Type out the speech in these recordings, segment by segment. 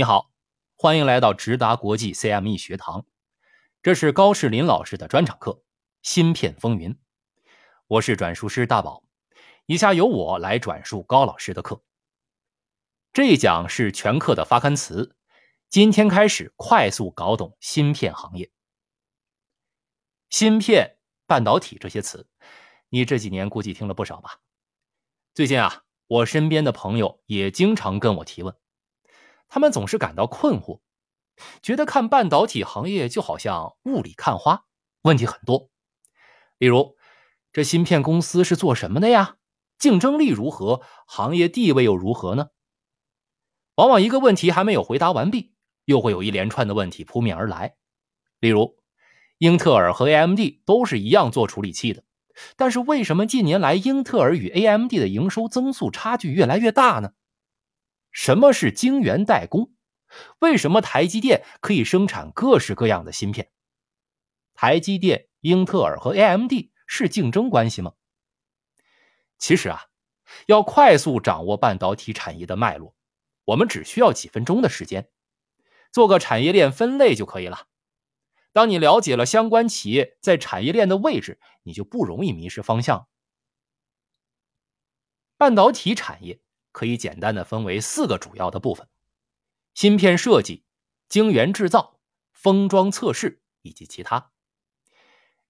你好，欢迎来到直达国际 CME 学堂。这是高士林老师的专场课《芯片风云》，我是转述师大宝。以下由我来转述高老师的课。这一讲是全课的发刊词。今天开始快速搞懂芯片行业。芯片、半导体这些词，你这几年估计听了不少吧？最近啊，我身边的朋友也经常跟我提问。他们总是感到困惑，觉得看半导体行业就好像雾里看花，问题很多。例如，这芯片公司是做什么的呀？竞争力如何？行业地位又如何呢？往往一个问题还没有回答完毕，又会有一连串的问题扑面而来。例如，英特尔和 AMD 都是一样做处理器的，但是为什么近年来英特尔与 AMD 的营收增速差距越来越大呢？什么是晶圆代工？为什么台积电可以生产各式各样的芯片？台积电、英特尔和 AMD 是竞争关系吗？其实啊，要快速掌握半导体产业的脉络，我们只需要几分钟的时间，做个产业链分类就可以了。当你了解了相关企业在产业链的位置，你就不容易迷失方向。半导体产业。可以简单的分为四个主要的部分：芯片设计、晶圆制造、封装测试以及其他。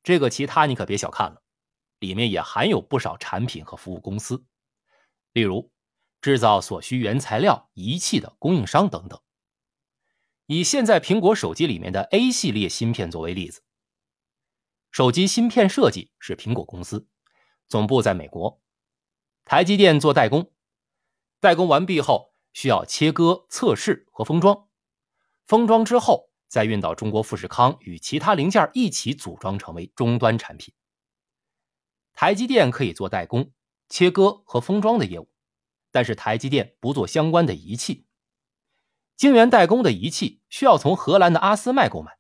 这个其他你可别小看了，里面也含有不少产品和服务公司，例如制造所需原材料、仪器的供应商等等。以现在苹果手机里面的 A 系列芯片作为例子，手机芯片设计是苹果公司，总部在美国，台积电做代工。代工完毕后，需要切割、测试和封装。封装之后，再运到中国富士康，与其他零件一起组装成为终端产品。台积电可以做代工、切割和封装的业务，但是台积电不做相关的仪器。晶圆代工的仪器需要从荷兰的阿斯麦购买。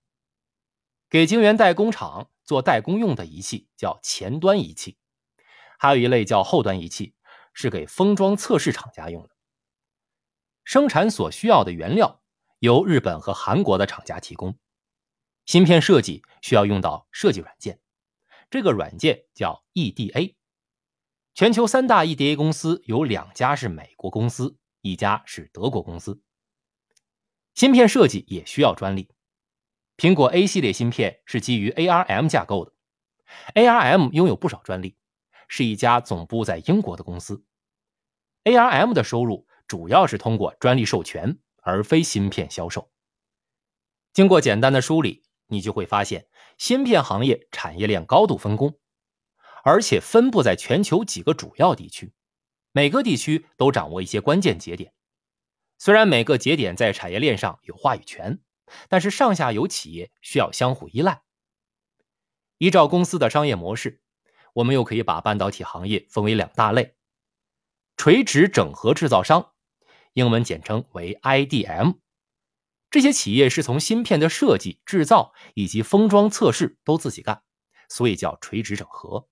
给晶圆代工厂做代工用的仪器叫前端仪器，还有一类叫后端仪器。是给封装测试厂家用的，生产所需要的原料由日本和韩国的厂家提供。芯片设计需要用到设计软件，这个软件叫 EDA。全球三大 EDA 公司有两家是美国公司，一家是德国公司。芯片设计也需要专利。苹果 A 系列芯片是基于 ARM 架构的，ARM 拥有不少专利。是一家总部在英国的公司，ARM 的收入主要是通过专利授权，而非芯片销售。经过简单的梳理，你就会发现，芯片行业产业链高度分工，而且分布在全球几个主要地区，每个地区都掌握一些关键节点。虽然每个节点在产业链上有话语权，但是上下游企业需要相互依赖。依照公司的商业模式。我们又可以把半导体行业分为两大类：垂直整合制造商，英文简称为 IDM。这些企业是从芯片的设计、制造以及封装测试都自己干，所以叫垂直整合。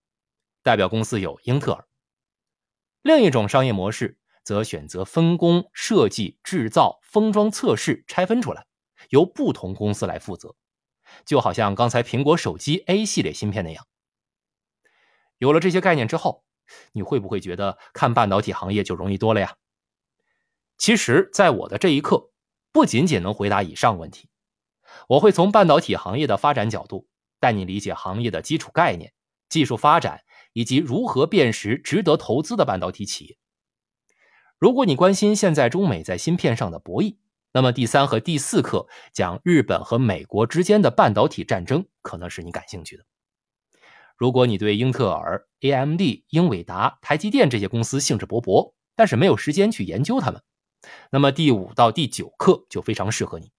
代表公司有英特尔。另一种商业模式则选择分工设计、制造、封装测试拆分出来，由不同公司来负责，就好像刚才苹果手机 A 系列芯片那样。有了这些概念之后，你会不会觉得看半导体行业就容易多了呀？其实，在我的这一课，不仅仅能回答以上问题，我会从半导体行业的发展角度，带你理解行业的基础概念、技术发展以及如何辨识值得投资的半导体企业。如果你关心现在中美在芯片上的博弈，那么第三和第四课讲日本和美国之间的半导体战争，可能是你感兴趣的。如果你对英特尔、AMD、英伟达、台积电这些公司兴致勃勃，但是没有时间去研究它们，那么第五到第九课就非常适合你。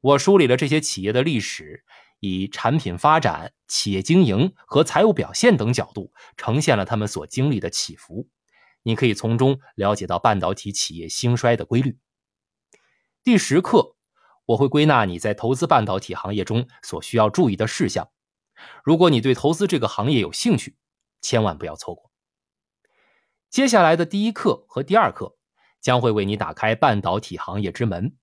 我梳理了这些企业的历史，以产品发展、企业经营和财务表现等角度，呈现了他们所经历的起伏。你可以从中了解到半导体企业兴衰的规律。第十课，我会归纳你在投资半导体行业中所需要注意的事项。如果你对投资这个行业有兴趣，千万不要错过。接下来的第一课和第二课将会为你打开半导体行业之门，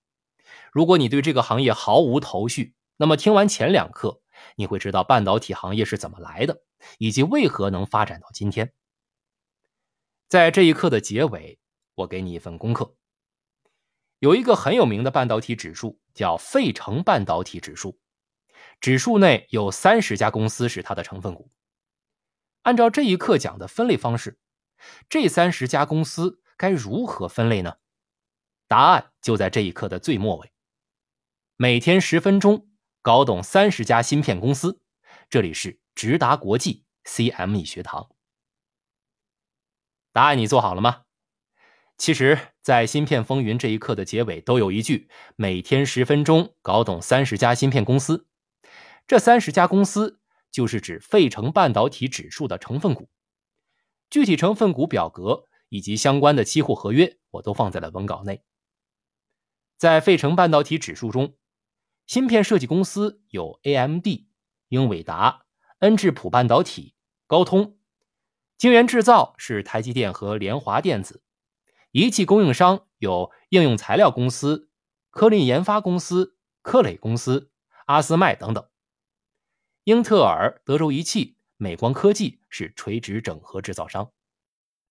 如果你对这个行业毫无头绪，那么听完前两课，你会知道半导体行业是怎么来的，以及为何能发展到今天。在这一课的结尾，我给你一份功课。有一个很有名的半导体指数，叫费城半导体指数。指数内有三十家公司是它的成分股。按照这一课讲的分类方式，这三十家公司该如何分类呢？答案就在这一课的最末尾。每天十分钟，搞懂三十家芯片公司。这里是直达国际 CME 学堂。答案你做好了吗？其实，在《芯片风云》这一课的结尾都有一句：“每天十分钟，搞懂三十家芯片公司。”这三十家公司就是指费城半导体指数的成分股。具体成分股表格以及相关的期货合约，我都放在了文稿内。在费城半导体指数中，芯片设计公司有 AMD、英伟达、恩智浦半导体、高通；晶圆制造是台积电和联华电子。仪器供应商有应用材料公司、科林研发公司、科磊公司、阿斯麦等等。英特尔、德州仪器、美光科技是垂直整合制造商。